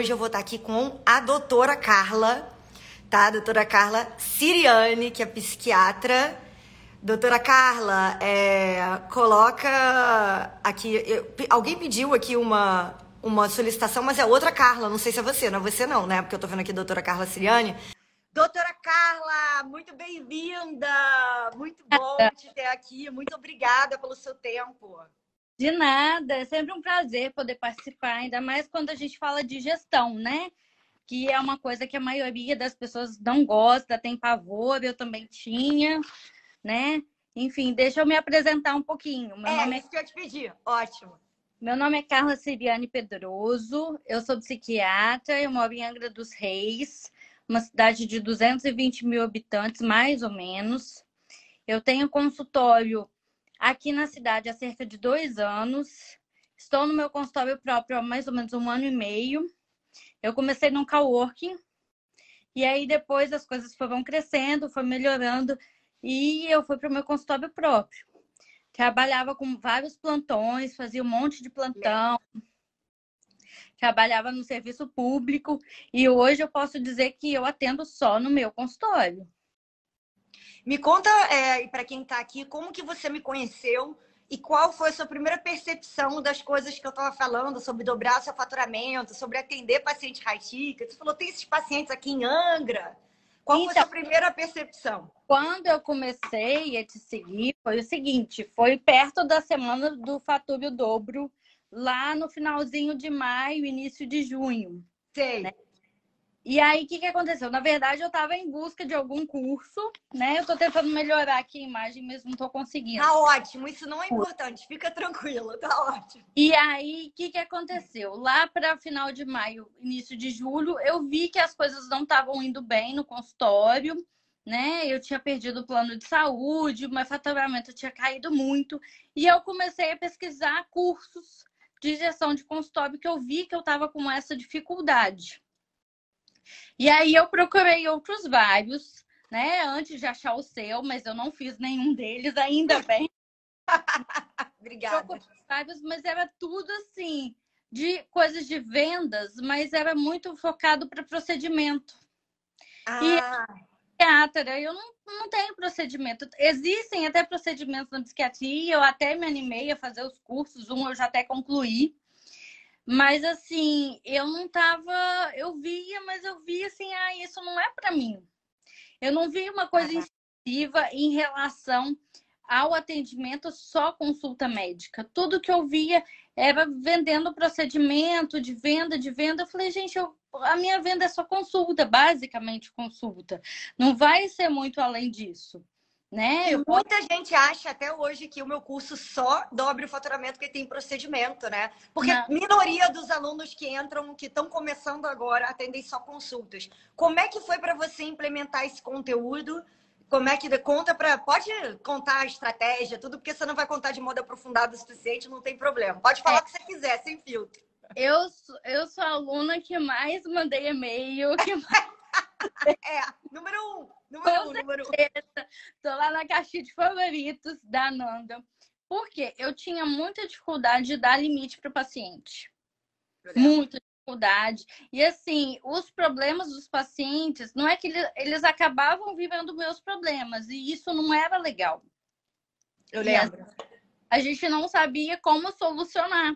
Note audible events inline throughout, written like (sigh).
hoje eu vou estar aqui com a doutora Carla, tá? A doutora Carla Siriane, que é psiquiatra. Doutora Carla, é, coloca aqui. Eu, alguém pediu aqui uma, uma solicitação, mas é outra Carla, não sei se é você, não é você não, né? Porque eu tô vendo aqui a doutora Carla Siriane. Doutora Carla, muito bem-vinda! Muito bom (laughs) te ter aqui, muito obrigada pelo seu tempo. De nada, é sempre um prazer poder participar, ainda mais quando a gente fala de gestão, né? Que é uma coisa que a maioria das pessoas não gosta, tem pavor, eu também tinha, né? Enfim, deixa eu me apresentar um pouquinho. Meu é, nome é... isso que eu te pedi. Ótimo. Meu nome é Carla Siriane Pedroso, eu sou psiquiatra, eu moro em Angra dos Reis, uma cidade de 220 mil habitantes, mais ou menos. Eu tenho consultório aqui na cidade há cerca de dois anos. Estou no meu consultório próprio há mais ou menos um ano e meio. Eu comecei num coworking e aí depois as coisas foram crescendo, foi melhorando e eu fui para o meu consultório próprio. Trabalhava com vários plantões, fazia um monte de plantão. Trabalhava no serviço público e hoje eu posso dizer que eu atendo só no meu consultório. Me conta, é, para quem está aqui, como que você me conheceu e qual foi a sua primeira percepção das coisas que eu estava falando sobre dobrar seu faturamento, sobre atender paciente ticket. Você falou, tem esses pacientes aqui em Angra. Qual então, foi a sua então, primeira percepção? Quando eu comecei a te seguir, foi o seguinte: foi perto da semana do Fatúrio Dobro, lá no finalzinho de maio, início de junho. Sei. Né? E aí, o que, que aconteceu? Na verdade, eu estava em busca de algum curso, né? Eu estou tentando melhorar aqui a imagem, mas não estou conseguindo. Tá ótimo, isso não é importante, fica tranquilo, tá ótimo. E aí, o que, que aconteceu? Lá para final de maio, início de julho, eu vi que as coisas não estavam indo bem no consultório, né? Eu tinha perdido o plano de saúde, o meu faturamento tinha caído muito, e eu comecei a pesquisar cursos de gestão de consultório que eu vi que eu estava com essa dificuldade. E aí eu procurei outros vários, né? Antes de achar o seu, mas eu não fiz nenhum deles, ainda (laughs) bem. Obrigada. Vários, mas era tudo assim, de coisas de vendas, mas era muito focado para procedimento. Ah. E psiquiatra, eu não, não tenho procedimento. Existem até procedimentos na psiquiatria, eu até me animei a fazer os cursos, um eu já até concluí. Mas assim, eu não tava. Eu via, mas eu via assim, ah, isso não é para mim. Eu não vi uma coisa incisiva em relação ao atendimento só consulta médica. Tudo que eu via era vendendo procedimento, de venda, de venda. Eu falei, gente, eu, a minha venda é só consulta, basicamente consulta. Não vai ser muito além disso. Né? Eu... Muita gente acha até hoje que o meu curso só dobre o faturamento porque tem procedimento, né? Porque a minoria dos alunos que entram, que estão começando agora, atendem só consultas. Como é que foi para você implementar esse conteúdo? Como é que conta para pode contar a estratégia, tudo porque você não vai contar de modo aprofundado o suficiente, não tem problema. Pode falar é. o que você quiser, sem filtro. Eu, eu sou a aluna que mais mandei e-mail, que mais... (laughs) é, número um. Número um, número um. Tô lá na caixinha de favoritos da Nanda. Porque eu tinha muita dificuldade de dar limite para o paciente. Muita dificuldade. E assim, os problemas dos pacientes, não é que eles, eles acabavam vivendo meus problemas. E isso não era legal. Eu lembro. A, a gente não sabia como solucionar.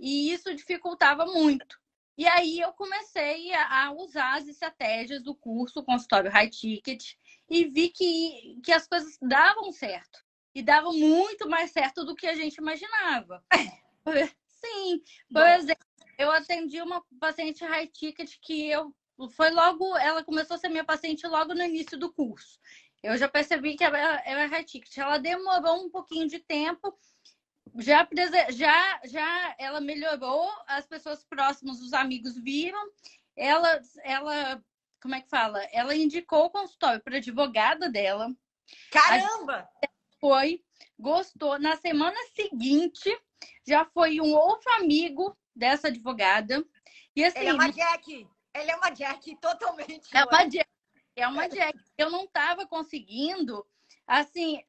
E isso dificultava muito. E aí eu comecei a usar as estratégias do curso Consultório High Ticket e vi que, que as coisas davam certo. E davam muito mais certo do que a gente imaginava. (laughs) Sim, por exemplo, eu atendi uma paciente high ticket que eu foi logo, ela começou a ser minha paciente logo no início do curso. Eu já percebi que ela era high ticket. Ela demorou um pouquinho de tempo, já, já, já ela melhorou, as pessoas próximas, os amigos viram, ela, ela, como é que fala? Ela indicou o consultório para advogada dela. Caramba! Foi, gostou. Na semana seguinte, já foi um outro amigo dessa advogada. E assim, Ela é uma Jack. Ela é uma Jack totalmente. É uma Jack. É uma Jack. Eu não estava conseguindo assim,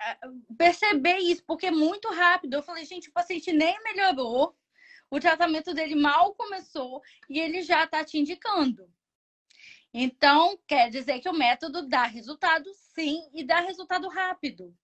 perceber isso, porque é muito rápido. Eu falei, gente, o paciente nem melhorou, O tratamento dele mal começou e ele já está te indicando. Então, quer dizer que o método dá resultado, sim, e dá resultado rápido.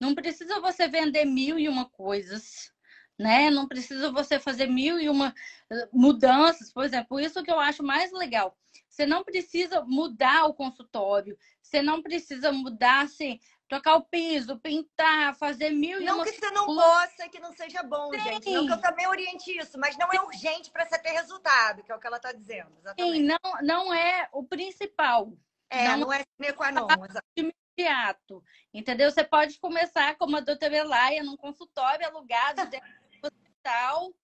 Não precisa você vender mil e uma coisas, né? Não precisa você fazer mil e uma eh, mudanças, por exemplo. Isso que eu acho mais legal. Você não precisa mudar o consultório, você não precisa mudar, assim, trocar o piso, pintar, fazer mil e. Não que você não possa, que não seja bom, Sim. gente. Não que eu também oriente isso, mas não é urgente para você ter resultado, que é o que ela está dizendo. Exatamente. Sim, não, não é o principal. É, não, não é sine qua non. Imediato, entendeu? Você pode começar como a doutora Elaia, num consultório alugado dentro do hospital,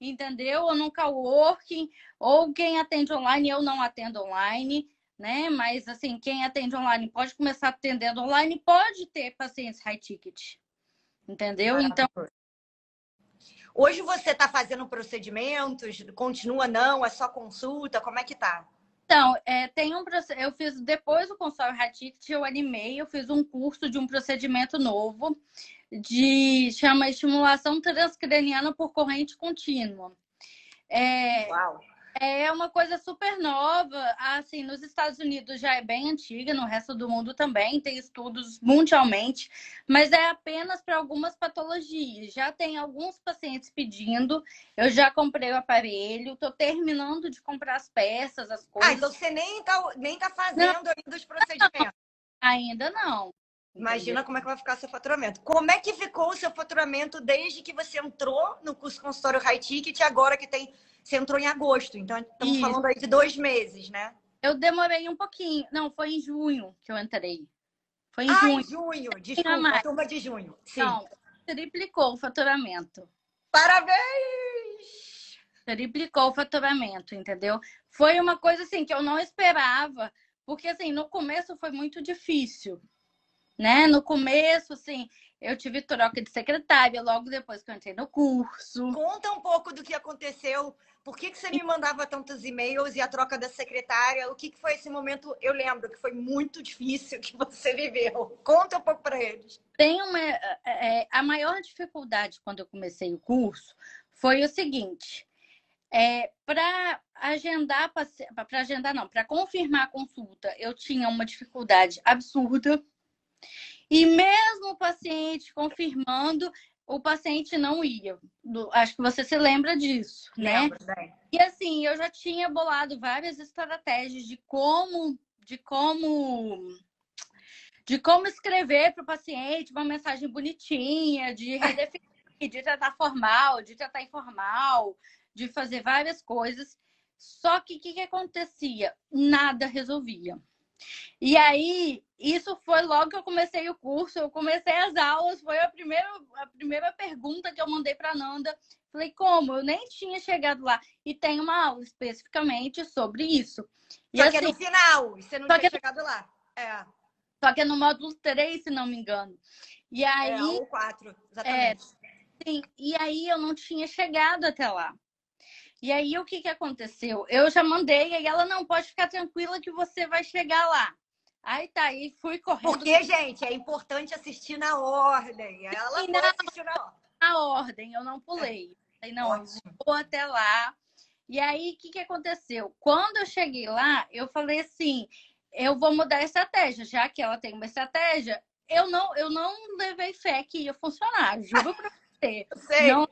entendeu? Ou num coworking, ou quem atende online, eu não atendo online né? Mas assim, quem atende online pode começar atendendo online, pode ter pacientes high ticket. Entendeu? Então. Hoje você está fazendo procedimentos? Continua não? É só consulta? Como é que tá? Então, é, tem um eu fiz depois do consultório high ticket, eu animei, eu fiz um curso de um procedimento novo de chama estimulação transcraniana por corrente contínua. É, Uau. É uma coisa super nova. Assim, nos Estados Unidos já é bem antiga, no resto do mundo também tem estudos mundialmente, mas é apenas para algumas patologias. Já tem alguns pacientes pedindo. Eu já comprei o aparelho, estou terminando de comprar as peças, as coisas. Ah, então você nem está nem tá fazendo não. ainda os procedimentos. Ainda não. Imagina como é que vai ficar seu faturamento. Como é que ficou o seu faturamento desde que você entrou no curso consultório High Ticket e agora que tem você entrou em agosto, então estamos Isso. falando aí de dois meses, né? Eu demorei um pouquinho. Não, foi em junho que eu entrei. Foi em ah, junho. em junho. Desculpa, turma de junho. Sim. Não, triplicou o faturamento. Parabéns! Triplicou o faturamento, entendeu? Foi uma coisa assim que eu não esperava, porque assim, no começo foi muito difícil, né? No começo, assim, eu tive troca de secretária logo depois que eu entrei no curso. Conta um pouco do que aconteceu. Por que, que você me mandava tantos e-mails e a troca da secretária? O que, que foi esse momento? Eu lembro que foi muito difícil que você viveu. Conta um pouco para eles. Tem uma. É, é, a maior dificuldade quando eu comecei o curso foi o seguinte. É, para agendar, para agendar não, para confirmar a consulta, eu tinha uma dificuldade absurda e mesmo o paciente confirmando, o paciente não ia. Acho que você se lembra disso, né? Lembro, né? E assim, eu já tinha bolado várias estratégias de como, de como, de como escrever para o paciente uma mensagem bonitinha, de (laughs) redefinir, de tratar formal, de tratar informal, de fazer várias coisas. Só que o que, que acontecia? Nada resolvia. E aí, isso foi logo que eu comecei o curso, eu comecei as aulas, foi a primeira, a primeira pergunta que eu mandei para Nanda. Falei, como? Eu nem tinha chegado lá. E tem uma aula especificamente sobre isso. E só assim, que é no assim, final, você não tinha que... chegado lá. É. Só que é no módulo 3, se não me engano. E aí. É, ou 4, exatamente. É, sim, e aí eu não tinha chegado até lá. E aí o que, que aconteceu? Eu já mandei, e ela não pode ficar tranquila que você vai chegar lá. Aí tá, aí fui correndo. Porque, gente, é importante assistir na ordem. Ela e não, assistiu na ordem. Na ordem, eu não pulei. É. não, Ótimo. vou até lá. E aí, o que, que aconteceu? Quando eu cheguei lá, eu falei assim: eu vou mudar a estratégia, já que ela tem uma estratégia. Eu não, eu não levei fé que ia funcionar, juro pra você. (laughs) Sei. Não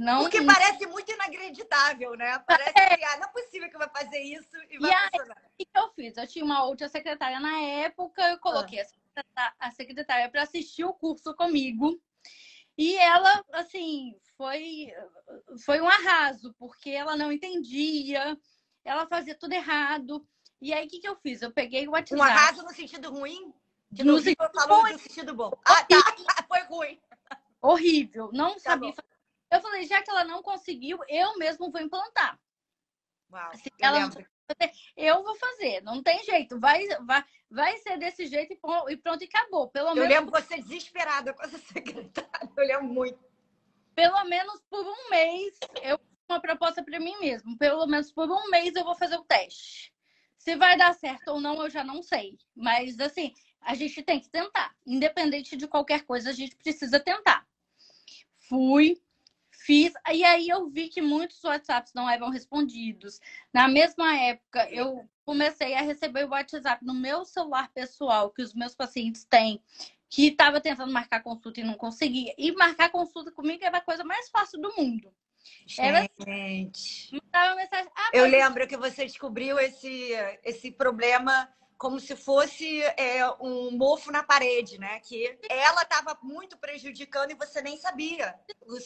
não, Porque parece muito inacreditável, né? Parece que ah, não é possível que vai fazer isso e vai e funcionar. o que eu fiz? Eu tinha uma outra secretária na época, eu coloquei ah. a secretária para assistir o curso comigo. E ela, assim, foi, foi um arraso, porque ela não entendia, ela fazia tudo errado. E aí, o que, que eu fiz? Eu peguei o WhatsApp. Um arraso no sentido ruim? Que no, no sentido falou no sentido bom. Ah, tá. (laughs) Foi ruim. Horrível. Não tá sabia fazer eu falei, já que ela não conseguiu, eu mesmo vou implantar. Uau, Se ela não eu vou fazer, não tem jeito, vai, vai, vai ser desse jeito e pronto, e acabou. Pelo eu menos... lembro você desesperada com essa (laughs) secretária, eu lembro muito. Pelo menos por um mês, eu uma proposta para mim mesmo. Pelo menos por um mês eu vou fazer o teste. Se vai dar certo ou não, eu já não sei. Mas assim, a gente tem que tentar. Independente de qualquer coisa, a gente precisa tentar. Fui, Fiz, e aí eu vi que muitos WhatsApps não eram respondidos. Na mesma época, eu comecei a receber o WhatsApp no meu celular pessoal, que os meus pacientes têm, que estava tentando marcar consulta e não conseguia. E marcar consulta comigo era a coisa mais fácil do mundo. Gente. Era, mensagem, ah, eu lembro que você descobriu esse, esse problema como se fosse é, um mofo na parede, né? Que ela estava muito prejudicando e você nem sabia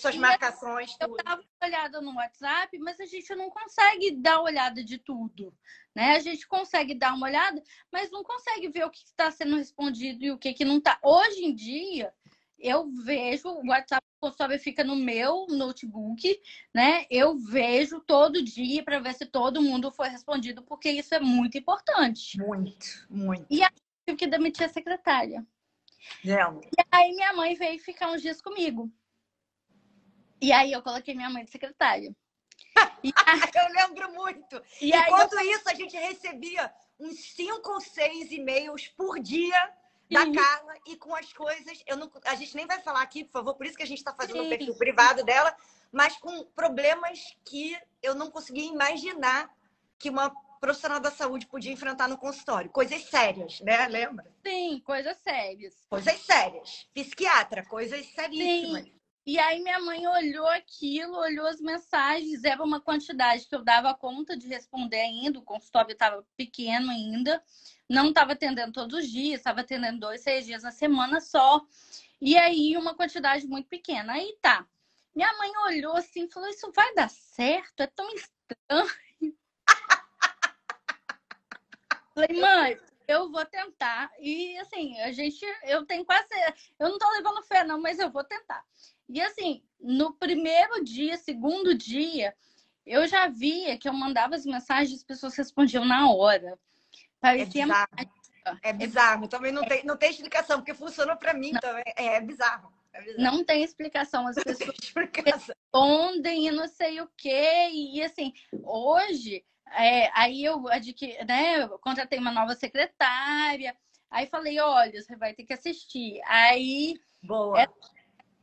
suas marcações. Eu estava olhada no WhatsApp, mas a gente não consegue dar olhada de tudo, né? A gente consegue dar uma olhada, mas não consegue ver o que está sendo respondido e o que, que não está. Hoje em dia, eu vejo o WhatsApp consultório fica no meu notebook, né? Eu vejo todo dia para ver se todo mundo foi respondido, porque isso é muito importante. Muito, muito. E aí eu tive que demitir a secretária. É. E aí minha mãe veio ficar uns dias comigo. E aí eu coloquei minha mãe de secretária. (laughs) eu lembro muito. E Enquanto eu... isso, a gente recebia uns cinco ou seis e-mails por dia da. Carla e com as coisas. Eu não, a gente nem vai falar aqui, por favor, por isso que a gente está fazendo o perfil privado dela, mas com problemas que eu não conseguia imaginar que uma profissional da saúde podia enfrentar no consultório. Coisas sérias, né? Lembra? Sim, coisas sérias. Coisas sérias. Psiquiatra, coisas seríssimas. Sim. E aí minha mãe olhou aquilo, olhou as mensagens, era uma quantidade que eu dava conta de responder ainda, o consultório estava pequeno ainda, não estava atendendo todos os dias, estava atendendo dois, seis dias na semana só. E aí uma quantidade muito pequena. Aí tá. Minha mãe olhou assim e falou: Isso vai dar certo? É tão estranho. (laughs) Falei, mãe, eu vou tentar. E assim, a gente, eu tenho quase. Eu não tô levando fé, não, mas eu vou tentar. E assim, no primeiro dia, segundo dia, eu já via que eu mandava as mensagens, as pessoas respondiam na hora. Parecia é bizarro. É bizarro. Também não tem, não tem explicação, porque funcionou para mim não. também. É, é, bizarro. é, bizarro. Não tem explicação. As pessoas respondem e não sei o quê. E assim, hoje, é, aí eu adquiri, né, eu contratei uma nova secretária. Aí falei, olha, você vai ter que assistir. Aí Boa. É,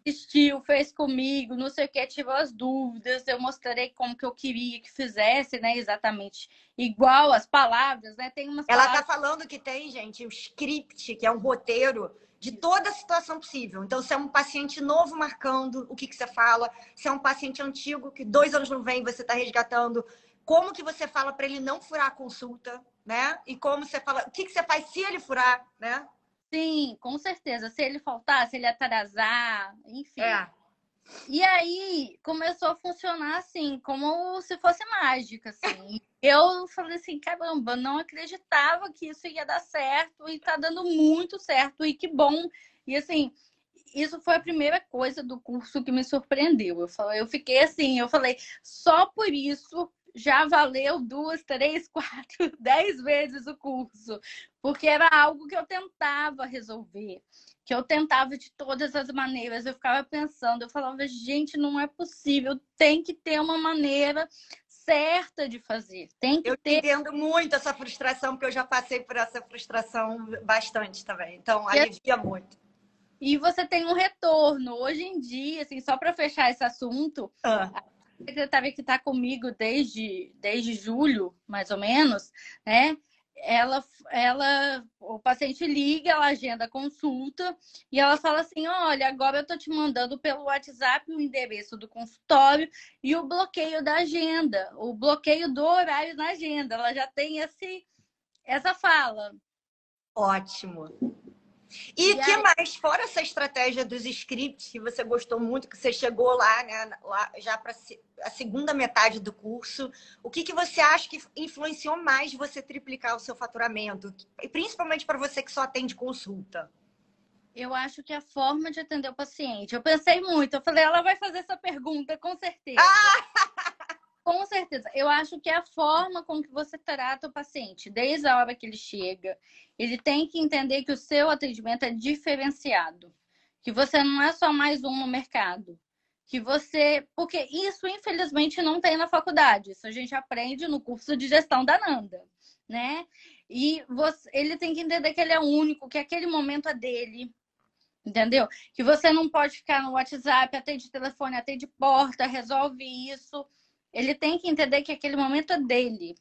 assistiu, fez comigo, não sei o que, tive as dúvidas, eu mostrei como que eu queria que fizesse, né? Exatamente igual as palavras, né? Tem umas Ela tá palavras... tá falando que tem, gente, o script, que é um roteiro de toda a situação possível. Então, se é um paciente novo marcando, o que, que você fala? Se é um paciente antigo que dois anos não vem, você está resgatando, como que você fala para ele não furar a consulta, né? E como você fala, o que, que você faz se ele furar, né? Sim, com certeza. Se ele faltar, se ele atrasar, enfim. É. E aí começou a funcionar assim, como se fosse mágica, assim. Eu falei assim, caramba, não acreditava que isso ia dar certo e tá dando muito certo e que bom. E assim, isso foi a primeira coisa do curso que me surpreendeu. Eu falei, eu fiquei assim, eu falei, só por isso já valeu duas, três, (laughs) quatro, dez vezes o curso, porque era algo que eu tentava resolver, que eu tentava de todas as maneiras. Eu ficava pensando, eu falava, gente, não é possível, tem que ter uma maneira certa de fazer. Tem que eu ter. entendo muito essa frustração, porque eu já passei por essa frustração bastante também. Então, alivia e... muito. E você tem um retorno. Hoje em dia, assim, só para fechar esse assunto, ah secretária que está comigo desde, desde julho, mais ou menos, né? Ela, ela, o paciente liga, ela agenda a consulta e ela fala assim: olha, agora eu estou te mandando pelo WhatsApp o endereço do consultório e o bloqueio da agenda, o bloqueio do horário na agenda. Ela já tem esse, essa fala. Ótimo. E o que aí... mais, fora essa estratégia dos scripts que você gostou muito, que você chegou lá, né, lá já para a segunda metade do curso, o que, que você acha que influenciou mais você triplicar o seu faturamento? E principalmente para você que só atende consulta. Eu acho que a forma de atender o paciente. Eu pensei muito, eu falei, ela vai fazer essa pergunta, com certeza. Ah! (laughs) Com certeza. Eu acho que é a forma com que você trata o paciente, desde a hora que ele chega, ele tem que entender que o seu atendimento é diferenciado, que você não é só mais um no mercado, que você, porque isso infelizmente não tem na faculdade, isso a gente aprende no curso de gestão da Nanda, né? E você, ele tem que entender que ele é único, que aquele momento é dele, Entendeu? Que você não pode ficar no WhatsApp, atende telefone, atende porta, resolve isso. Ele tem que entender que aquele momento é dele.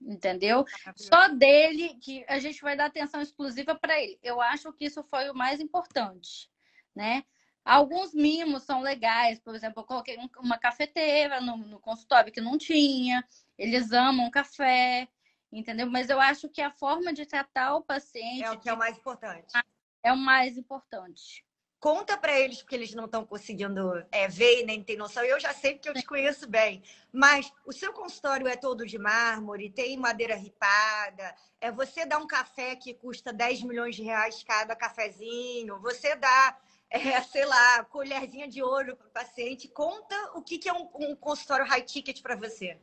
Entendeu? Só dele que a gente vai dar atenção exclusiva para ele. Eu acho que isso foi o mais importante, né? Alguns mimos são legais, por exemplo, eu coloquei uma cafeteira no, no consultório que não tinha, eles amam café, entendeu? Mas eu acho que a forma de tratar o paciente. É o que é o mais importante. É o mais importante. Conta para eles, porque eles não estão conseguindo é, ver e nem tem noção. Eu já sei que eu te conheço bem. Mas o seu consultório é todo de mármore, tem madeira ripada. É você dá um café que custa 10 milhões de reais cada cafezinho. Você dá é, (laughs) sei lá, colherzinha de ouro para o paciente. Conta o que, que é um, um consultório high ticket para você.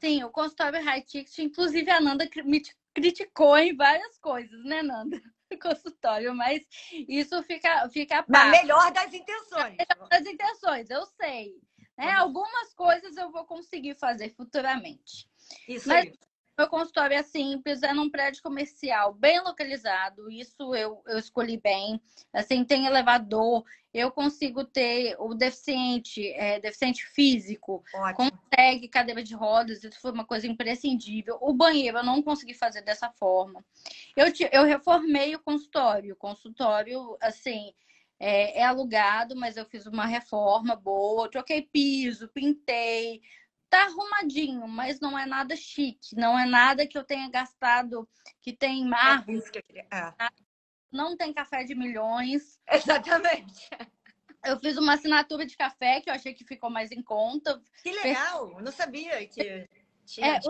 Sim, o consultório high ticket, inclusive a Nanda me criticou em várias coisas, né, Nanda? (laughs) Consultório, mas isso fica, fica Na melhor das intenções. Na melhor das intenções, eu sei. Né? Algumas coisas eu vou conseguir fazer futuramente. Isso mas, aí. Meu consultório é simples, é num prédio comercial bem localizado. Isso eu, eu escolhi bem. Assim, tem elevador. Eu consigo ter o deficiente, é, deficiente físico, Ótimo. consegue cadeira de rodas. Isso foi uma coisa imprescindível. O banheiro eu não consegui fazer dessa forma. Eu, eu reformei o consultório. O consultório, assim, é, é alugado, mas eu fiz uma reforma boa. Troquei piso, pintei tá arrumadinho, mas não é nada chique, não é nada que eu tenha gastado que tem mar. É é. Não tem café de milhões. (laughs) Exatamente. Eu fiz uma assinatura de café que eu achei que ficou mais em conta. Que legal! Eu não sabia que tinha. É,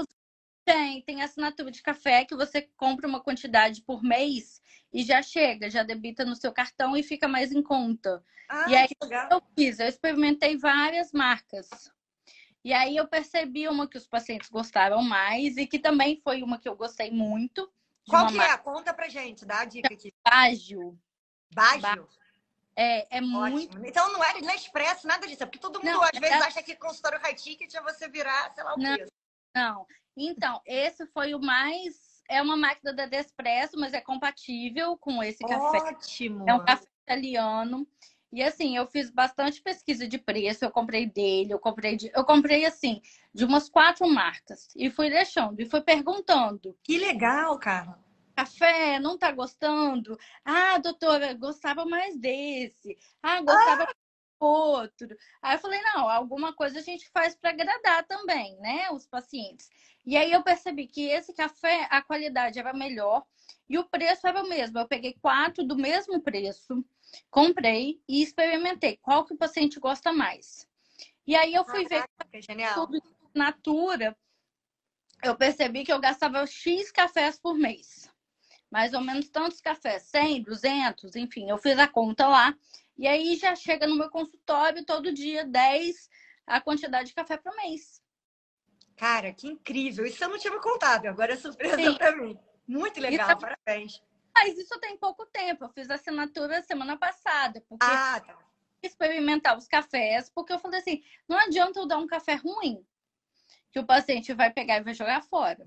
tem, tem assinatura de café que você compra uma quantidade por mês e já chega, já debita no seu cartão e fica mais em conta. Ah, e aí eu fiz, eu experimentei várias marcas. E aí eu percebi uma que os pacientes gostaram mais e que também foi uma que eu gostei muito. Qual que é? Conta pra gente, dá a dica aqui. Bágio. Bágio? É, é muito. Então não é Nespresso, nada disso. É porque todo mundo não, às é... vezes acha que consultório high ticket é você virar, sei lá o não. Não. Então, esse foi o mais. É uma máquina da Nespresso, mas é compatível com esse café. Ótimo. É um café italiano. E assim, eu fiz bastante pesquisa de preço, eu comprei dele, eu comprei de, eu comprei assim, de umas quatro marcas e fui deixando e fui perguntando. Que legal, cara. Café, não tá gostando? Ah, doutora, gostava mais desse. Ah, gostava ah! outro. Aí eu falei, não, alguma coisa a gente faz para agradar também, né, os pacientes. E aí eu percebi que esse café, a qualidade era melhor e o preço era o mesmo. Eu peguei quatro do mesmo preço comprei e experimentei qual que o paciente gosta mais. E aí eu fui ver que genial. tudo natura, eu percebi que eu gastava X cafés por mês. Mais ou menos tantos cafés, 100, 200, enfim, eu fiz a conta lá. E aí já chega no meu consultório todo dia 10 a quantidade de café por mês. Cara, que incrível! Isso eu não tinha contado, agora é surpresa para mim. Muito legal, então, parabéns. Mas isso tem pouco tempo. Eu fiz assinatura semana passada. Porque ah, tá. experimentar os cafés, porque eu falei assim: não adianta eu dar um café ruim, que o paciente vai pegar e vai jogar fora.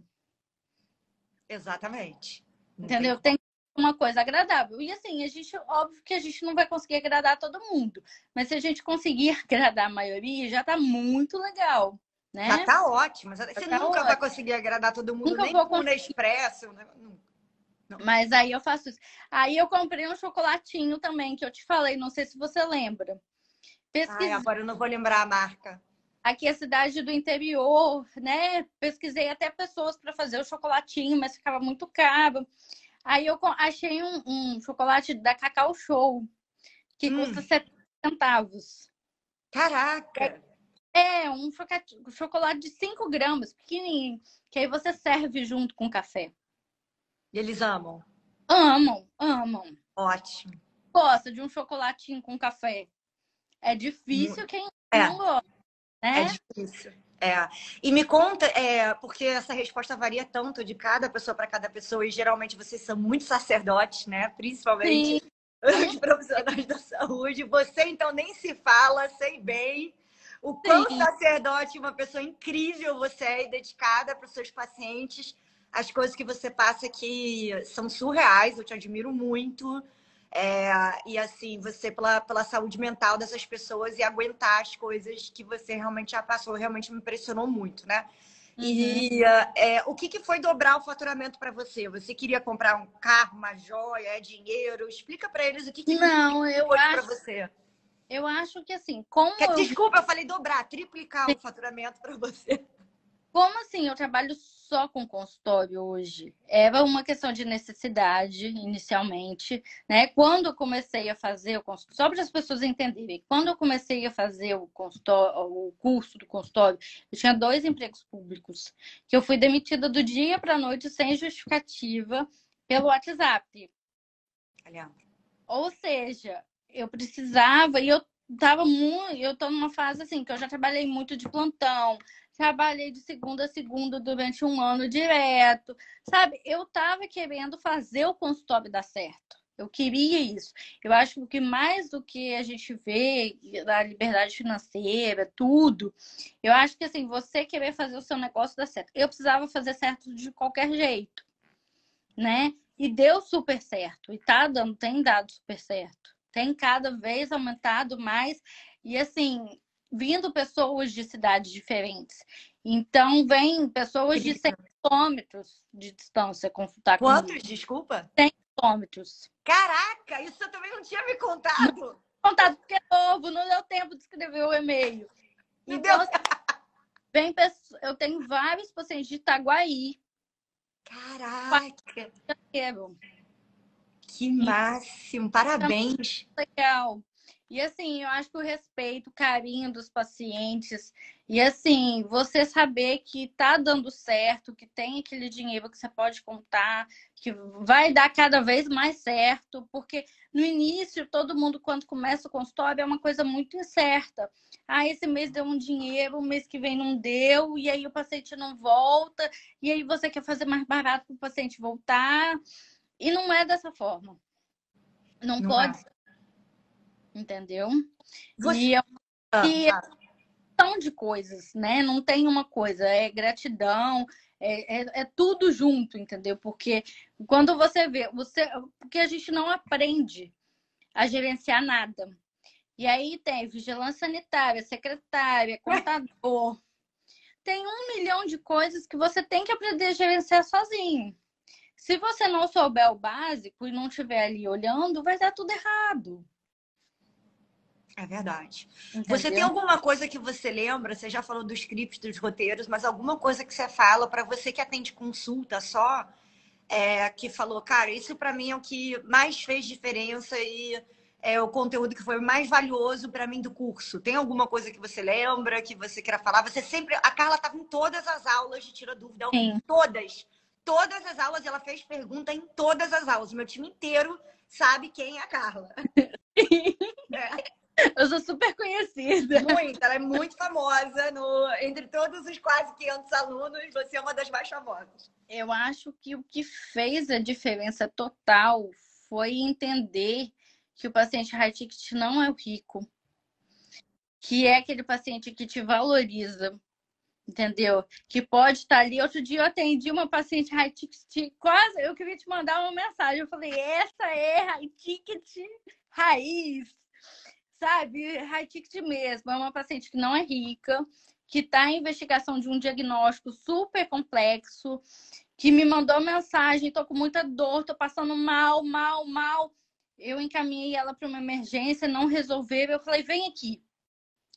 Exatamente. Entendeu? Tem uma coisa agradável. E assim, a gente, óbvio que a gente não vai conseguir agradar todo mundo. Mas se a gente conseguir agradar a maioria, já tá muito legal. Né? Já tá ótimo. Você tá nunca vai conseguir agradar todo mundo, nunca nem com o Nespresso. Né? Mas aí eu faço isso. Aí eu comprei um chocolatinho também, que eu te falei, não sei se você lembra. Pesquisei. Ai, agora eu não vou lembrar a marca. Aqui é a cidade do interior, né? Pesquisei até pessoas para fazer o chocolatinho, mas ficava muito caro. Aí eu achei um, um chocolate da Cacau Show, que hum. custa 70 centavos. Caraca! É, um chocolate de 5 gramas, pequenininho, que aí você serve junto com o café. E eles amam? Amam, amam. Ótimo. Gosta de um chocolatinho com café. É difícil quem é. não gosta. Né? É difícil. É. E me conta, é, porque essa resposta varia tanto de cada pessoa para cada pessoa, e geralmente vocês são muito sacerdotes, né? Principalmente Sim. (laughs) os profissionais da saúde. Você, então, nem se fala, sei bem o quão Sim. sacerdote, uma pessoa incrível você é e dedicada para os seus pacientes as coisas que você passa aqui são surreais, eu te admiro muito. É, e assim, você, pela, pela saúde mental dessas pessoas e aguentar as coisas que você realmente já passou, realmente me impressionou muito, né? Uhum. E é, o que, que foi dobrar o faturamento para você? Você queria comprar um carro, uma joia, dinheiro? Explica para eles o que, que Não, eu foi acho... para você. Eu acho que assim, como. Desculpa, eu falei dobrar, triplicar o faturamento para você. Como assim eu trabalho só com consultório hoje? Era uma questão de necessidade inicialmente, né? Quando eu comecei a fazer o consultório, só para as pessoas entenderem, quando eu comecei a fazer o, consultório, o curso do consultório, eu tinha dois empregos públicos, que eu fui demitida do dia para a noite sem justificativa pelo WhatsApp. Aliás. Ou seja, eu precisava e eu tava muito, eu tô numa fase assim que eu já trabalhei muito de plantão, trabalhei de segunda a segunda durante um ano direto, sabe? Eu tava querendo fazer o consultório dar certo. Eu queria isso. Eu acho que mais do que a gente vê da liberdade financeira, tudo, eu acho que assim, você querer fazer o seu negócio dar certo. Eu precisava fazer certo de qualquer jeito, né? E deu super certo. E tá dando, tem dado super certo. Tem cada vez aumentado mais. E assim, vindo pessoas de cidades diferentes. Então, vem pessoas de 100 quilômetros de distância consultar Quantos, comigo. desculpa? 100 quilômetros. Caraca, isso eu também não tinha me contado. Contado porque é novo, não deu tempo de escrever o e-mail. Então, deu... Assim, vem pessoas, eu tenho vários pacientes de Itaguaí. Caraca! Que máximo, parabéns. Legal. E assim, eu acho que o respeito, o carinho dos pacientes, e assim, você saber que tá dando certo, que tem aquele dinheiro que você pode contar, que vai dar cada vez mais certo, porque no início, todo mundo, quando começa o consultório, é uma coisa muito incerta. Ah, esse mês deu um dinheiro, o mês que vem não deu, e aí o paciente não volta, e aí você quer fazer mais barato para o paciente voltar. E não é dessa forma. Não, não pode é entendeu? Você... E é ah, e ah. de coisas, né? Não tem uma coisa, é gratidão, é, é, é, tudo junto, entendeu? Porque quando você vê, você, porque a gente não aprende a gerenciar nada. E aí tem vigilância sanitária, secretária, contador. Tem um milhão de coisas que você tem que aprender a gerenciar sozinho. Se você não souber o básico e não estiver ali olhando, vai dar tudo errado. É verdade. Entendeu? Você tem alguma coisa que você lembra? Você já falou dos scripts, dos roteiros, mas alguma coisa que você fala para você que atende consulta só, é, que falou, cara, isso para mim é o que mais fez diferença e é o conteúdo que foi mais valioso para mim do curso. Tem alguma coisa que você lembra, que você queira falar? Você sempre. A Carla estava em todas as aulas de Tira Dúvida, Sim. todas. Todas as aulas, ela fez pergunta em todas as aulas. Meu time inteiro sabe quem é a Carla. (laughs) é. Eu sou super conhecida. Muito, ela é muito famosa. No, entre todos os quase 500 alunos, você é uma das mais famosas. Eu acho que o que fez a diferença total foi entender que o paciente high ticket não é o rico, que é aquele paciente que te valoriza, entendeu? Que pode estar ali. Outro dia eu atendi uma paciente high ticket, quase eu queria te mandar uma mensagem. Eu falei: essa é high ticket raiz sabe, high ticket mesmo. É uma paciente que não é rica, que está em investigação de um diagnóstico super complexo, que me mandou mensagem, tô com muita dor, tô passando mal, mal, mal. Eu encaminhei ela para uma emergência, não resolveu. Eu falei, vem aqui.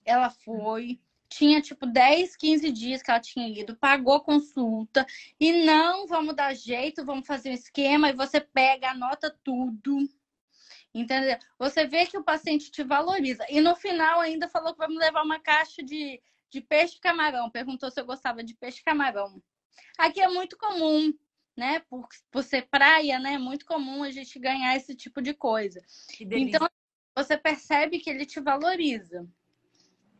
Ela foi, tinha tipo 10, 15 dias que ela tinha ido, pagou consulta e não, vamos dar jeito, vamos fazer um esquema e você pega, anota tudo. Entendeu? Você vê que o paciente te valoriza. E no final ainda falou que vamos levar uma caixa de, de peixe camarão. Perguntou se eu gostava de peixe camarão. Aqui é muito comum, né? Por, por ser praia, né? É muito comum a gente ganhar esse tipo de coisa. Então, você percebe que ele te valoriza.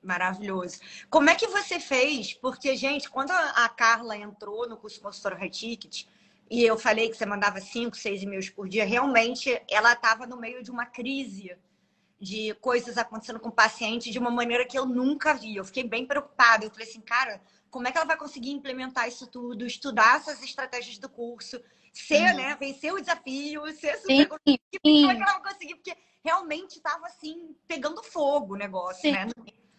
Maravilhoso. Como é que você fez? Porque, gente, quando a Carla entrou no curso Consultor High Ticket, e eu falei que você mandava cinco, seis e-mails por dia, realmente ela estava no meio de uma crise de coisas acontecendo com o paciente de uma maneira que eu nunca vi. Eu fiquei bem preocupada. Eu falei assim, cara, como é que ela vai conseguir implementar isso tudo, estudar essas estratégias do curso, ser, uhum. né, vencer o desafio, ser super sim, sim. Como é que ela vai conseguir? Porque realmente estava assim, pegando fogo o negócio, sim. né?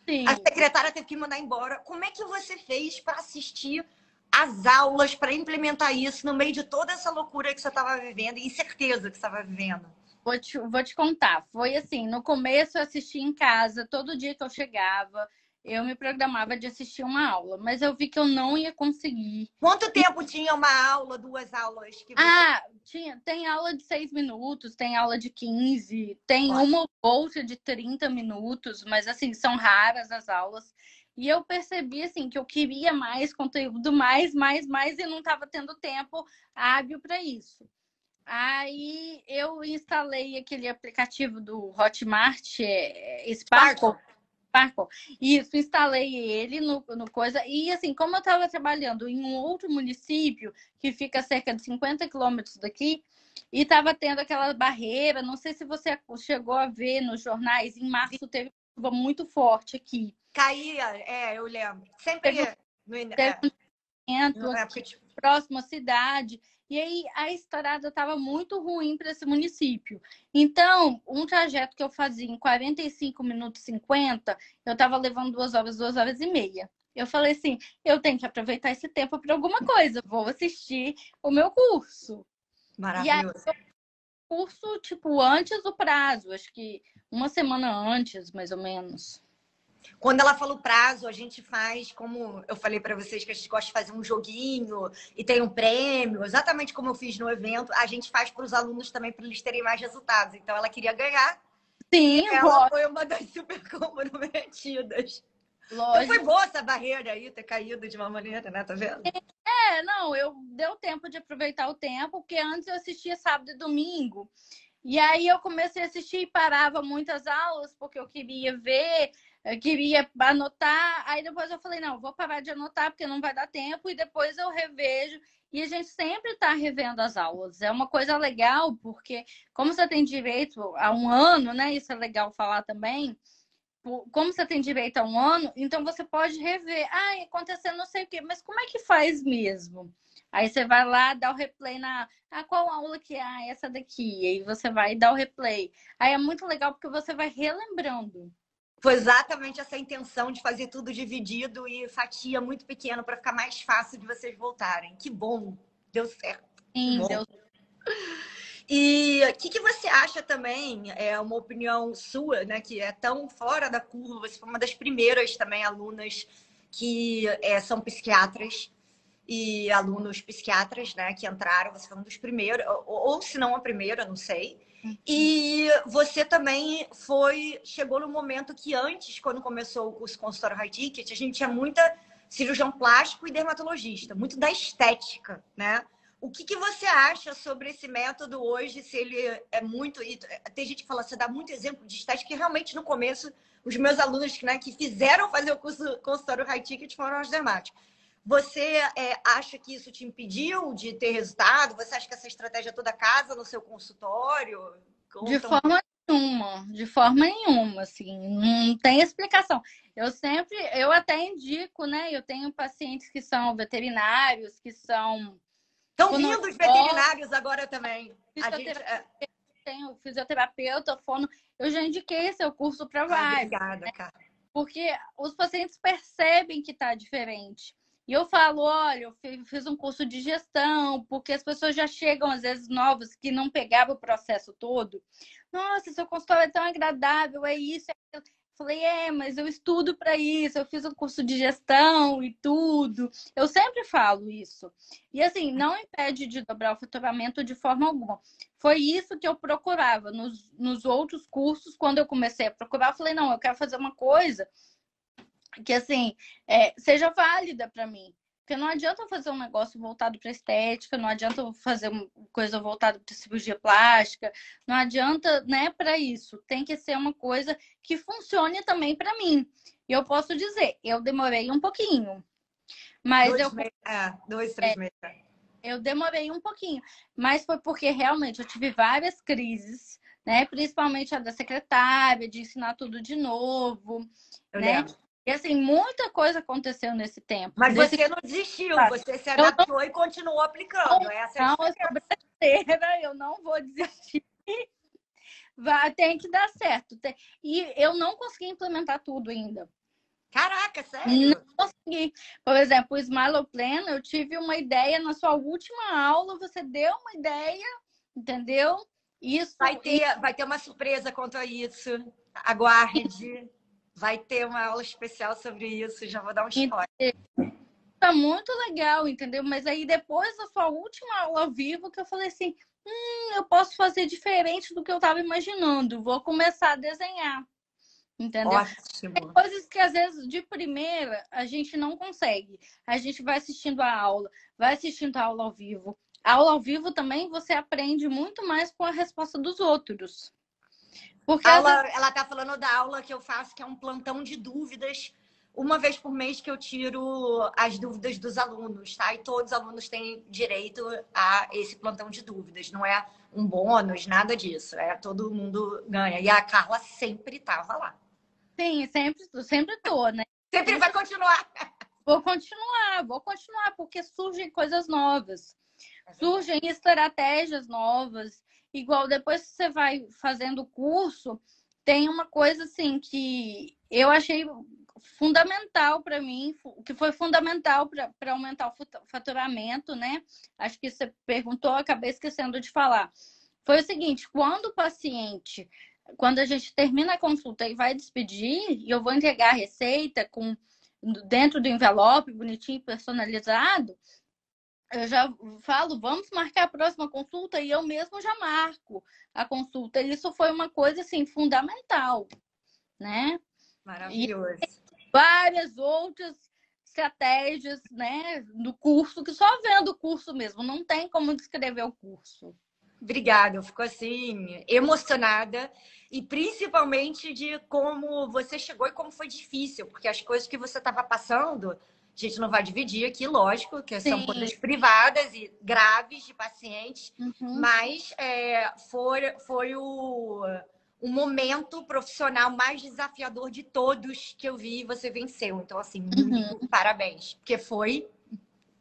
Sim. A secretária teve que mandar embora. Como é que você fez para assistir as aulas, para implementar isso no meio de toda essa loucura que você estava vivendo e incerteza que você estava vivendo? Vou te, vou te contar. Foi assim, no começo eu assistia em casa, todo dia que eu chegava eu me programava de assistir uma aula, mas eu vi que eu não ia conseguir. Quanto tempo tinha uma aula, duas aulas? Que você... Ah, tinha, tem aula de seis minutos, tem aula de 15, tem Nossa. uma outra de 30 minutos, mas assim, são raras as aulas. E eu percebi assim que eu queria mais conteúdo, mais, mais, mais, e não estava tendo tempo hábil para isso. Aí eu instalei aquele aplicativo do Hotmart, é, Sparkle. Sparkle. Sparkle. Isso, instalei ele no, no coisa. E assim, como eu estava trabalhando em um outro município, que fica a cerca de 50 quilômetros daqui, e estava tendo aquela barreira, não sei se você chegou a ver nos jornais, em março teve uma chuva muito forte aqui. Caía, é, eu lembro. Sempre teve, no, é, no, próximo à cidade. E aí a estrada estava muito ruim para esse município. Então, um trajeto que eu fazia em 45 minutos 50, eu estava levando duas horas, duas horas e meia. Eu falei assim, eu tenho que aproveitar esse tempo para alguma coisa. Vou assistir o meu curso. Maravilhoso. E aí, curso, tipo, antes do prazo. Acho que uma semana antes, mais ou menos. Quando ela fala o prazo, a gente faz, como eu falei para vocês, que a gente gosta de fazer um joguinho e tem um prêmio, exatamente como eu fiz no evento, a gente faz para os alunos também, para eles terem mais resultados. Então, ela queria ganhar. Sim, ela foi uma das (laughs) super comprometidas. Lógico. Então foi boa essa barreira aí, ter caído de uma maneira, né? Tá vendo? É, não, eu deu tempo de aproveitar o tempo, porque antes eu assistia sábado e domingo. E aí eu comecei a assistir e parava muitas aulas, porque eu queria ver eu queria anotar, aí depois eu falei, não, vou parar de anotar porque não vai dar tempo e depois eu revejo. E a gente sempre está revendo as aulas. É uma coisa legal, porque como você tem direito a um ano, né? Isso é legal falar também. Como você tem direito a um ano, então você pode rever. Ah, aconteceu não sei o quê, mas como é que faz mesmo? Aí você vai lá, dá o replay na. Ah, qual aula que é? Ah, essa daqui. Aí você vai dar o replay. Aí é muito legal porque você vai relembrando. Foi exatamente essa intenção de fazer tudo dividido e fatia muito pequena para ficar mais fácil de vocês voltarem. Que bom, deu certo. Sim, deu e o que, que, você acha também, é uma opinião sua, né, que é tão fora da curva, você foi uma das primeiras também alunas que é, são psiquiatras e alunos psiquiatras, né, que entraram, você foi um dos primeiros, ou, ou se não a primeira, não sei, e você também foi chegou no momento que antes, quando começou o curso consultório high ticket, a gente tinha muita cirurgião plástico e dermatologista, muito da estética, né? O que, que você acha sobre esse método hoje? Se ele é muito. Tem gente que fala, você dá muito exemplo de estética, que realmente no começo, os meus alunos né, que fizeram fazer o curso consultório high ticket foram os dermáticos. Você é, acha que isso te impediu de ter resultado? Você acha que essa estratégia toda casa no seu consultório? De forma nenhuma, de forma nenhuma, assim, não tem explicação. Eu sempre, eu até indico, né? Eu tenho pacientes que são veterinários, que são. Estão vindo os veterinários agora também. A gente, é... Tenho fisioterapeuta, fono. Eu já indiquei seu curso para vários. Obrigada, né? cara. Porque os pacientes percebem que está diferente. E eu falo, olha, eu fiz um curso de gestão, porque as pessoas já chegam, às vezes, novas, que não pegavam o processo todo. Nossa, seu consultório é tão agradável, é isso, é aquilo. Falei, é, mas eu estudo para isso, eu fiz um curso de gestão e tudo. Eu sempre falo isso. E assim, não impede de dobrar o faturamento de forma alguma. Foi isso que eu procurava nos, nos outros cursos. Quando eu comecei a procurar, eu falei, não, eu quero fazer uma coisa que assim é, seja válida para mim. Porque não adianta fazer um negócio voltado para estética, não adianta fazer uma coisa voltada para cirurgia plástica, não adianta, né, para isso. Tem que ser uma coisa que funcione também para mim. E eu posso dizer, eu demorei um pouquinho. Mas dois eu meses, é, dois, três é, meses. Eu demorei um pouquinho, mas foi porque realmente eu tive várias crises né? Principalmente a da secretária, de ensinar tudo de novo, Eu né? lembro. E assim, muita coisa aconteceu nesse tempo. Mas Nesse você não desistiu, Tá. você se Eu não- adaptou e continuou aplicando. Essa é Não, eu sou brasileira, eu não vou desistir. Vai, tem que dar certo. Tem- E eu não consegui implementar tudo ainda. Caraca, sério? Não consegui. Por exemplo, o Smile Plan, eu tive uma ideia na sua última aula, você deu uma ideia, entendeu? Isso Vai ter, vai ter uma surpresa quanto a isso. Aguarde. (laughs) Vai ter uma aula especial sobre isso. Já vou dar um spoiler. tá muito legal, entendeu? Mas aí depois da sua última aula ao vivo que eu falei assim, hum, eu posso fazer diferente do que eu estava imaginando. Vou começar a desenhar. Entendeu? Ótimo. Coisas que às vezes de primeira a gente não consegue. A gente vai assistindo a aula, vai assistindo a aula ao vivo. A aula ao vivo também você aprende muito mais com a resposta dos outros. Porque Aula, ela tá falando da aula que eu faço, que é um plantão de dúvidas, uma vez por mês que eu tiro as dúvidas dos alunos, tá? E todos os alunos têm direito a esse plantão de dúvidas. Não é um bônus, nada disso. É todo mundo ganha. E a Carla sempre tava lá. Sim, sempre, sempre tô, né? Sempre vai continuar. (laughs) Vou continuar, vou continuar, porque surgem coisas novas. surgem estratégias novas. Igual depois que você vai fazendo o curso, tem uma coisa assim que eu achei fundamental para mim, que foi fundamental para aumentar o faturamento, né? Acho que você perguntou, acabei esquecendo de falar. Foi o seguinte: quando o paciente, quando a gente termina a consulta e vai despedir, e eu vou entregar a receita com dentro do envelope, bonitinho, personalizado, eu já falo, vamos marcar a próxima consulta e eu mesmo já marco a consulta. Isso foi uma coisa assim fundamental, né? Maravilhoso. E várias outras estratégias, né, do curso que só vendo o curso mesmo, não tem como descrever o curso. Obrigada, eu fico assim emocionada e principalmente de como você chegou e como foi difícil, porque as coisas que você estava passando a gente não vai dividir aqui, lógico, que Sim. são coisas privadas e graves de pacientes, uhum. mas é, foi, foi o, o momento profissional mais desafiador de todos que eu vi e você venceu. Então, assim, muito uhum. parabéns, porque foi.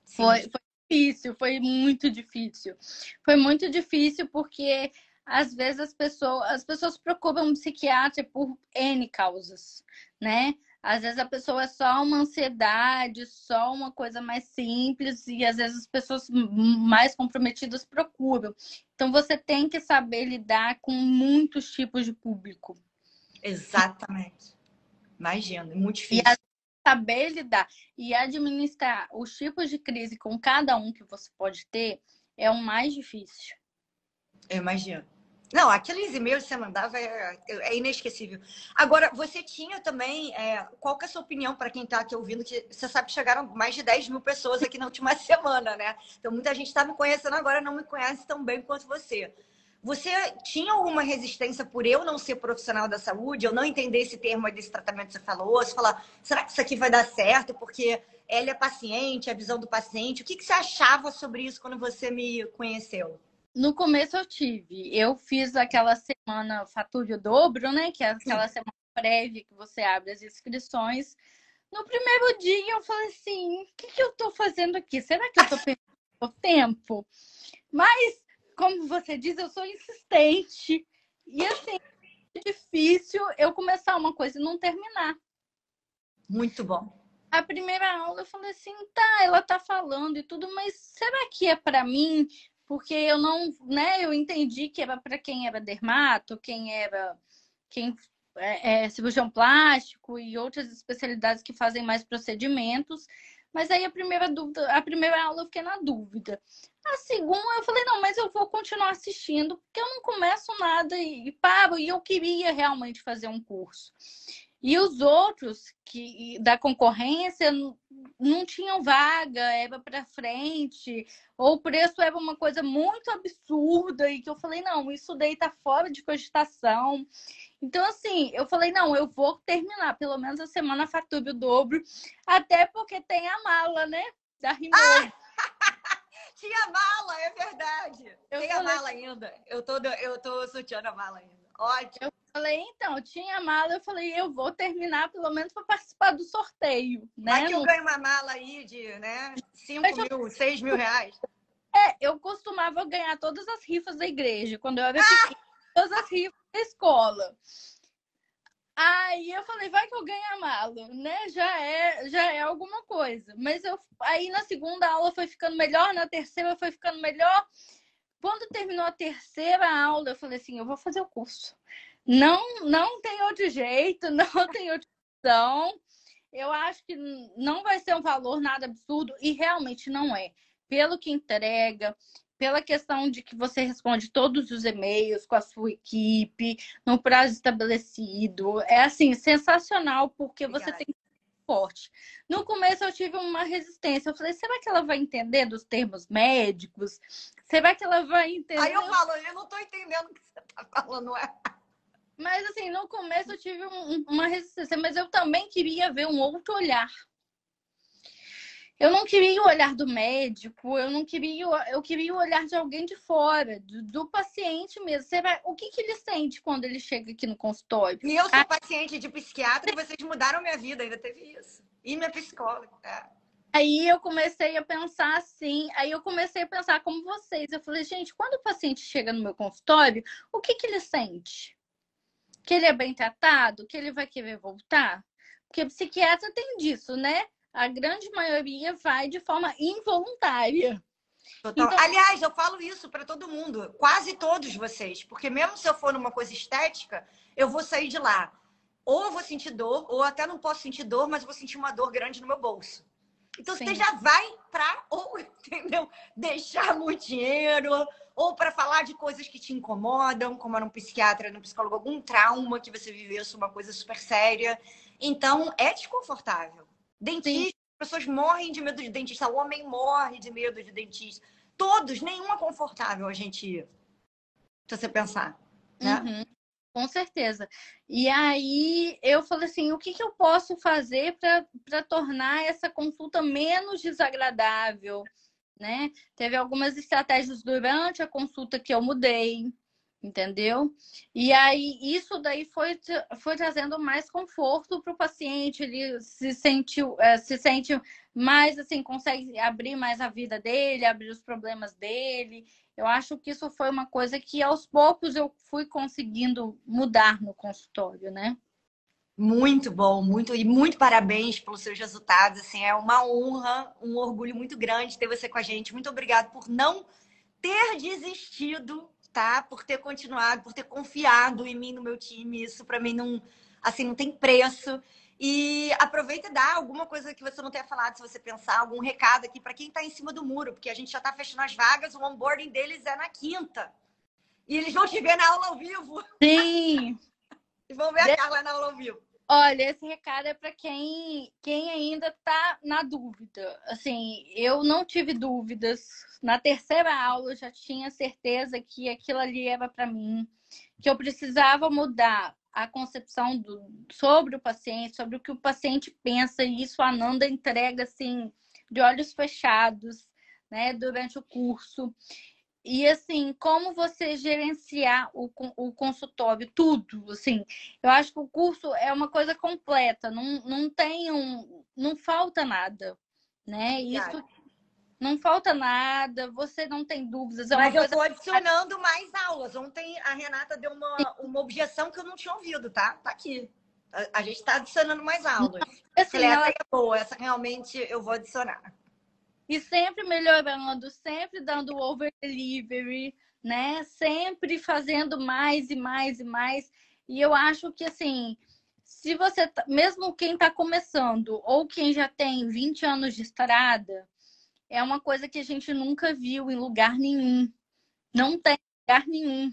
Foi, foi difícil, foi muito difícil. Foi muito difícil porque às vezes as pessoas, as pessoas procuram um psiquiatra por N causas, né? Às vezes a pessoa é só uma ansiedade, só uma coisa mais simples, e às vezes as pessoas mais comprometidas procuram. Então você tem que saber lidar com muitos tipos de público. Exatamente. Imagino, é muito difícil. E saber lidar e administrar os tipos de crise com cada um que você pode ter é o mais difícil. Eu imagino. Não, aqueles e-mails que você mandava é, é inesquecível. Agora, você tinha também. É, qual que é a sua opinião para quem está aqui ouvindo? Que você sabe que chegaram mais de 10 mil pessoas aqui na última (laughs) semana, né? Então, muita gente está me conhecendo agora, não me conhece tão bem quanto você. Você tinha alguma resistência por eu não ser profissional da saúde, eu não entender esse termo aí desse tratamento que você falou? Você falar, será que isso aqui vai dar certo? Porque ela é paciente, a visão do paciente. O que, que você achava sobre isso quando você me conheceu? No começo eu tive. Eu fiz aquela semana Fature o Dobro, né? Que é aquela Sim. semana prévia que você abre as inscrições. No primeiro dia eu falei assim: o que, que eu tô fazendo aqui? Será que eu tô perdendo o tempo? Mas, como você diz, eu sou insistente. E assim, é difícil eu começar uma coisa e não terminar. Muito bom. A primeira aula eu falei assim, tá, ela tá falando e tudo, mas será que é para mim? Porque eu não, né, eu entendi que era para quem era dermato, quem era quem é, é, cirurgião plástico e outras especialidades que fazem mais procedimentos. Mas aí a primeira dúvida, a primeira aula eu fiquei na dúvida. A segunda eu falei, não, mas eu vou continuar assistindo, porque eu não começo nada e, e paro, e eu queria realmente fazer um curso. E os outros que da concorrência não tinham vaga, era para frente, ou o preço era uma coisa muito absurda e que eu falei, não, isso daí tá fora de cogitação. Então, assim, eu falei, não, eu vou terminar pelo menos a semana fatura o dobro, até porque tem a mala, né? Da Rimoso. (laughs) Ah! Tinha mala, é verdade. Eu Tem falei... a mala ainda. Eu tô, eu tô sorteando a mala ainda. Ótimo. Eu falei, então, tinha mala, eu falei, eu vou terminar pelo menos para participar do sorteio. Né? Vai que eu ganho uma mala aí de, né, 5 mil, eu... 6 mil reais. É, eu costumava ganhar todas as rifas da igreja, quando eu era ah! pequena, todas as rifas da escola. Aí eu falei, vai que eu ganho a mala, né? Já é, já é alguma coisa. Mas eu aí na segunda aula foi ficando melhor, na terceira foi ficando melhor. Quando terminou a terceira aula, eu falei assim, eu vou fazer o curso. Não, não tem outro jeito, (laughs) não tem outra opção. Eu acho que não vai ser um valor nada absurdo e realmente não é. Pelo que entrega, pela questão de que você responde todos os e-mails com a sua equipe no prazo estabelecido. É assim, sensacional, porque Obrigada. você tem forte. No começo eu tive uma resistência. Eu falei, será que ela vai entender dos termos médicos? Será que ela vai entender? Aí eu falo, eu não estou entendendo o que você está falando. É? Mas assim, no começo eu tive um, uma resistência, mas eu também queria ver um outro olhar eu não queria o olhar do médico, eu não queria, eu queria o olhar de alguém de fora, do, do paciente mesmo. Você vai, o que, que ele sente quando ele chega aqui no consultório? E eu sou ah, paciente de psiquiatra e vocês mudaram minha vida, ainda teve isso. E minha psicóloga. É. Aí eu comecei a pensar assim, aí eu comecei a pensar como vocês. Eu falei, gente, quando o paciente chega no meu consultório, o que, que ele sente? Que ele é bem tratado? Que ele vai querer voltar? Porque psiquiatra tem disso, né? a grande maioria vai de forma involuntária. Então... Aliás, eu falo isso para todo mundo, quase todos vocês, porque mesmo se eu for numa coisa estética, eu vou sair de lá. Ou eu vou sentir dor, ou até não posso sentir dor, mas eu vou sentir uma dor grande no meu bolso. Então Sim. você já vai para ou (laughs) entendeu? deixar muito dinheiro, ou para falar de coisas que te incomodam, como era um psiquiatra, um psicólogo, algum trauma que você viveu, uma coisa super séria. Então é desconfortável. Dentista, Sim. as pessoas morrem de medo de dentista, o homem morre de medo de dentista. Todos, nenhum é confortável a gente ir. Se você pensar. Né? Uhum. Com certeza. E aí eu falei assim: o que, que eu posso fazer para tornar essa consulta menos desagradável? Né? Teve algumas estratégias durante a consulta que eu mudei entendeu? E aí isso daí foi, foi trazendo mais conforto para o paciente, ele se sentiu, é, se sente mais assim, consegue abrir mais a vida dele, abrir os problemas dele. Eu acho que isso foi uma coisa que aos poucos eu fui conseguindo mudar no consultório, né? Muito bom, muito e muito parabéns pelos seus resultados. Assim, é uma honra, um orgulho muito grande ter você com a gente. Muito obrigado por não ter desistido tá? Por ter continuado, por ter confiado em mim, no meu time. Isso para mim não, assim, não tem preço. E aproveita e dá alguma coisa que você não tenha falado, se você pensar, algum recado aqui para quem está em cima do muro, porque a gente já está fechando as vagas, o onboarding deles é na quinta. E eles vão te ver na aula ao vivo. Sim! (laughs) e vão ver a Carla na aula ao vivo. Olha, esse recado é para quem, quem ainda está na dúvida. Assim, eu não tive dúvidas. Na terceira aula eu já tinha certeza que aquilo ali era para mim, que eu precisava mudar a concepção do, sobre o paciente, sobre o que o paciente pensa, e isso a Ananda entrega assim de olhos fechados, né, durante o curso. E assim, como você gerenciar o, o consultório, tudo, assim, eu acho que o curso é uma coisa completa, não, não tem um, não falta nada, né? Isso não falta nada, você não tem dúvidas. É Mas eu estou adicionando mais aulas. Ontem a Renata deu uma, uma objeção que eu não tinha ouvido, tá? Tá aqui. A, a gente está adicionando mais aulas. Assim, Falei, ela... essa é boa, essa realmente eu vou adicionar e sempre melhorando, sempre dando over delivery, né? Sempre fazendo mais e mais e mais. E eu acho que assim, se você, tá, mesmo quem está começando ou quem já tem 20 anos de estrada, é uma coisa que a gente nunca viu em lugar nenhum. Não tem lugar nenhum.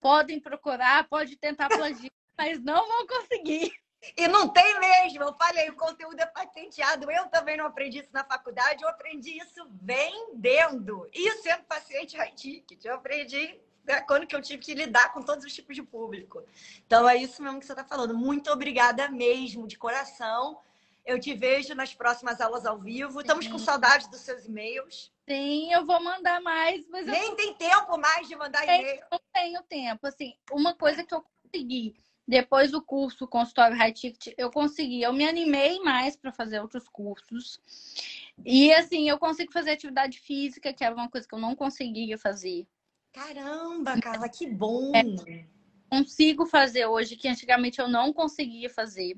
Podem procurar, pode tentar (laughs) plagiar, mas não vão conseguir. E não tem mesmo. Eu falei, o conteúdo é patenteado. Eu também não aprendi isso na faculdade. Eu aprendi isso vendendo. E sendo paciente (laughs) high ticket. Eu aprendi né, quando que eu tive que lidar com todos os tipos de público. Então é isso mesmo que você está falando. Muito obrigada mesmo, de coração. Eu te vejo nas próximas aulas ao vivo. Estamos com saudade dos seus e-mails. Sim, eu vou mandar mais, mas Nem eu tem tempo mais de mandar e-mail. não tenho tempo. Assim, uma coisa que eu consegui depois do curso consultório high ticket, eu consegui, eu me animei mais para fazer outros cursos. E assim, eu consigo fazer atividade física, que era uma coisa que eu não conseguia fazer. Caramba, Carla, que bom! É. Consigo fazer hoje, que antigamente eu não conseguia fazer.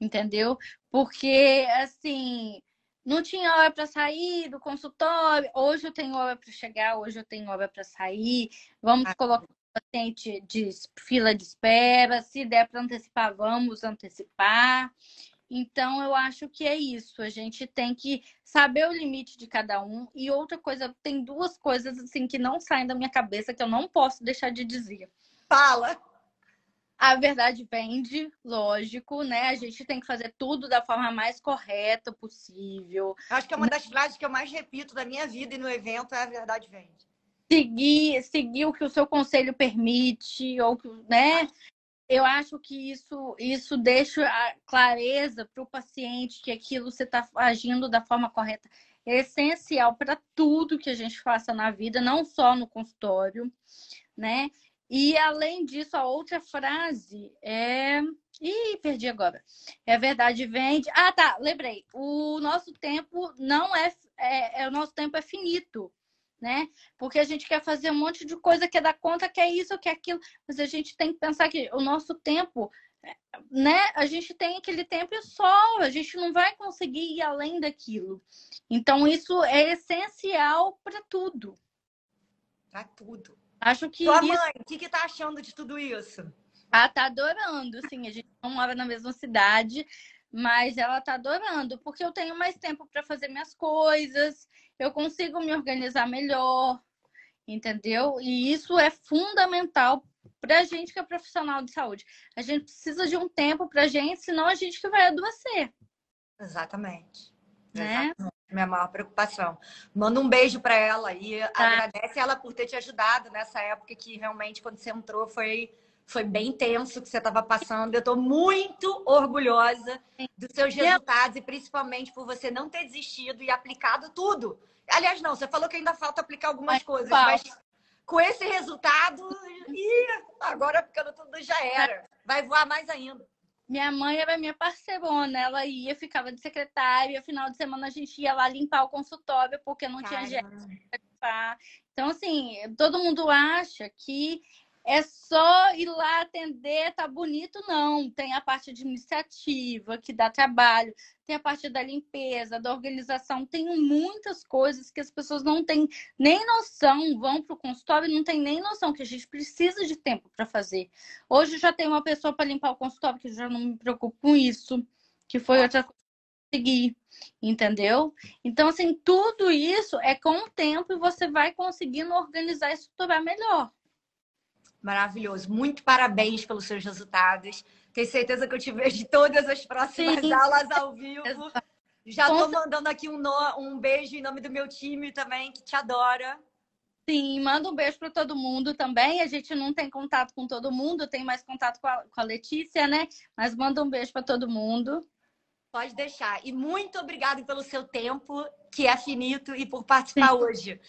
Entendeu? Porque, assim, não tinha hora para sair do consultório. Hoje eu tenho hora para chegar, hoje eu tenho hora para sair. Vamos ah. colocar paciente de fila de espera. Se der para antecipar, vamos antecipar. Então, eu acho que é isso. A gente tem que saber o limite de cada um. E outra coisa, tem duas coisas assim que não saem da minha cabeça que eu não posso deixar de dizer. Fala! A verdade vende, lógico, né? A gente tem que fazer tudo da forma mais correta possível. Acho que é uma das frases que eu mais repito da minha vida e no evento é a verdade vende. Seguir, seguir o que o seu conselho permite, ou né? Eu acho que isso, isso deixa a clareza para o paciente que aquilo você está agindo da forma correta. É essencial para tudo que a gente faça na vida, não só no consultório, né? E além disso, a outra frase é. Ih, perdi agora. É verdade, vende. Ah, tá, lembrei. O nosso tempo não é, é, é, O nosso tempo é finito, né? Porque a gente quer fazer um monte de coisa, quer dar conta, quer isso, quer aquilo. Mas a gente tem que pensar que o nosso tempo, né? A gente tem aquele tempo só, a gente não vai conseguir ir além daquilo. Então, isso é essencial para tudo. Para tudo. Acho que. Tua isso... mãe, o que, que tá achando de tudo isso? Ela tá adorando, sim. A gente não mora na mesma cidade, mas ela tá adorando, porque eu tenho mais tempo para fazer minhas coisas, eu consigo me organizar melhor, entendeu? E isso é fundamental para a gente que é profissional de saúde. A gente precisa de um tempo para a gente, senão a gente que vai adoecer. Exatamente. Né? Exatamente minha maior preocupação. Manda um beijo para ela e tá. agradece ela por ter te ajudado nessa época que realmente, quando você entrou, foi, foi bem tenso que você estava passando. Eu estou muito orgulhosa dos seus resultados e principalmente por você não ter desistido e aplicado tudo. Aliás, não, você falou que ainda falta aplicar algumas mas, coisas, mas com esse resultado, e agora ficando tudo já era. Vai voar mais ainda. Minha mãe era minha parceirona, ela ia, ficava de secretária, final de semana a gente ia lá limpar o consultório, porque não Caramba. tinha gente para limpar. Então, assim, todo mundo acha que é só ir lá atender, tá bonito, não. Tem a parte administrativa, que dá trabalho, tem a parte da limpeza, da organização, tem muitas coisas que as pessoas não têm nem noção, vão para o consultório e não tem nem noção que a gente precisa de tempo para fazer. Hoje já tem uma pessoa para limpar o consultório, que já não me preocupo com isso, que foi outra coisa que seguir, entendeu? Então, assim, tudo isso é com o tempo e você vai conseguindo organizar e estruturar melhor. Maravilhoso. Muito parabéns pelos seus resultados. Tenho certeza que eu te vejo de todas as próximas Sim. aulas ao vivo. Já estou mandando aqui um, no... um beijo em nome do meu time também, que te adora. Sim, manda um beijo para todo mundo também. A gente não tem contato com todo mundo, tem mais contato com a, com a Letícia, né? Mas manda um beijo para todo mundo. Pode deixar. E muito obrigada pelo seu tempo, que é finito, e por participar Sim. hoje.